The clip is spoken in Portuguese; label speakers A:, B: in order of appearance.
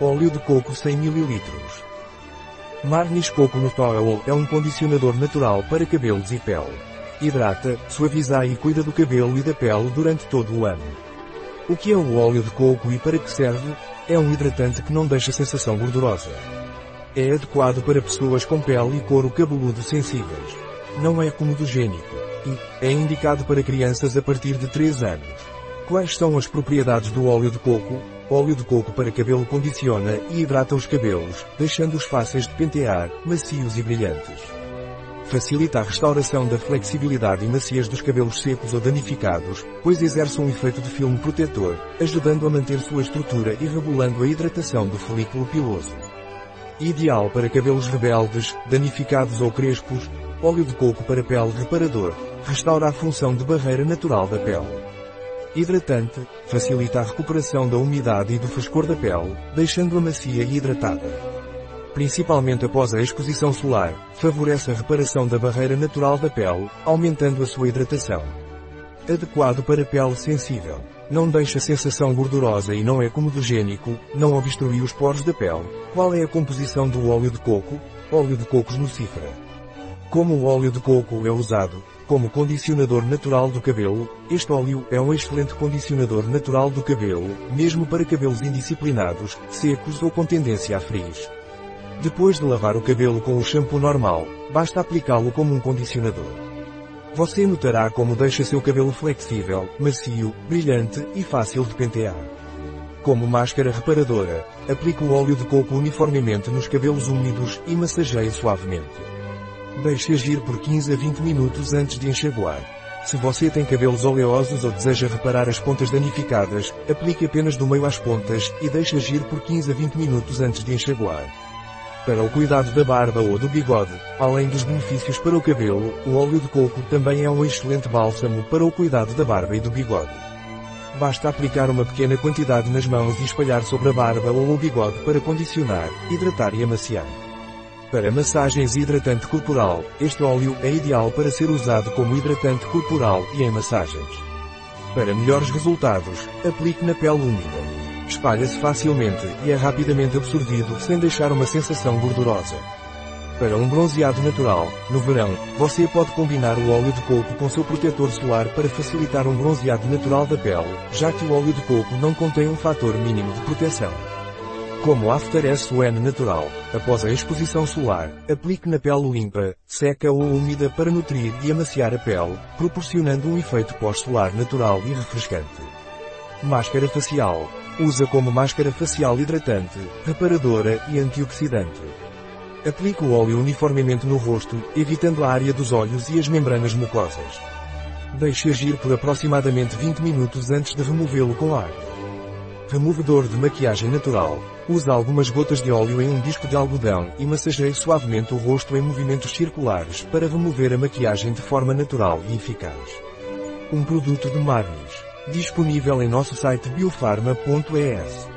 A: Óleo de coco 100 ml. Marnis Coco Natural é um condicionador natural para cabelos e pele. Hidrata, suaviza e cuida do cabelo e da pele durante todo o ano. O que é o óleo de coco e para que serve? É um hidratante que não deixa sensação gordurosa. É adequado para pessoas com pele e couro cabeludo sensíveis. Não é comedogênico. E é indicado para crianças a partir de 3 anos. Quais são as propriedades do óleo de coco? Óleo de coco para cabelo condiciona e hidrata os cabelos, deixando-os fáceis de pentear, macios e brilhantes. Facilita a restauração da flexibilidade e maciez dos cabelos secos ou danificados, pois exerce um efeito de filme protetor, ajudando a manter sua estrutura e regulando a hidratação do folículo piloso. Ideal para cabelos rebeldes, danificados ou crespos, óleo de coco para pele reparador, restaura a função de barreira natural da pele. Hidratante, facilita a recuperação da umidade e do frescor da pele, deixando-a macia e hidratada principalmente após a exposição solar, favorece a reparação da barreira natural da pele, aumentando a sua hidratação. Adequado para pele sensível. Não deixa sensação gordurosa e não é comedogênico, não obstrui os poros da pele. Qual é a composição do óleo de coco? Óleo de cocos nocifera. Como o óleo de coco é usado como condicionador natural do cabelo, este óleo é um excelente condicionador natural do cabelo, mesmo para cabelos indisciplinados, secos ou com tendência a frizz. Depois de lavar o cabelo com o shampoo normal, basta aplicá-lo como um condicionador. Você notará como deixa seu cabelo flexível, macio, brilhante e fácil de pentear. Como máscara reparadora, aplique o óleo de coco uniformemente nos cabelos úmidos e massageie suavemente. Deixe agir por 15 a 20 minutos antes de enxaguar. Se você tem cabelos oleosos ou deseja reparar as pontas danificadas, aplique apenas do meio às pontas e deixe agir por 15 a 20 minutos antes de enxaguar. Para o cuidado da barba ou do bigode, além dos benefícios para o cabelo, o óleo de coco também é um excelente bálsamo para o cuidado da barba e do bigode. Basta aplicar uma pequena quantidade nas mãos e espalhar sobre a barba ou o bigode para condicionar, hidratar e amaciar. Para massagens hidratante corporal, este óleo é ideal para ser usado como hidratante corporal e em massagens. Para melhores resultados, aplique na pele úmida. Espalha-se facilmente e é rapidamente absorvido sem deixar uma sensação gordurosa. Para um bronzeado natural, no verão, você pode combinar o óleo de coco com seu protetor solar para facilitar um bronzeado natural da pele, já que o óleo de coco não contém um fator mínimo de proteção. Como After SON natural, após a exposição solar, aplique na pele limpa, seca ou úmida para nutrir e amaciar a pele, proporcionando um efeito pós-solar natural e refrescante. Máscara facial. Usa como máscara facial hidratante, reparadora e antioxidante. Aplique o óleo uniformemente no rosto, evitando a área dos olhos e as membranas mucosas. Deixe agir por aproximadamente 20 minutos antes de removê-lo com ar. Removedor de maquiagem natural. Use algumas gotas de óleo em um disco de algodão e massageie suavemente o rosto em movimentos circulares para remover a maquiagem de forma natural e eficaz. Um produto de Marnis. Disponível em nosso site biofarma.es.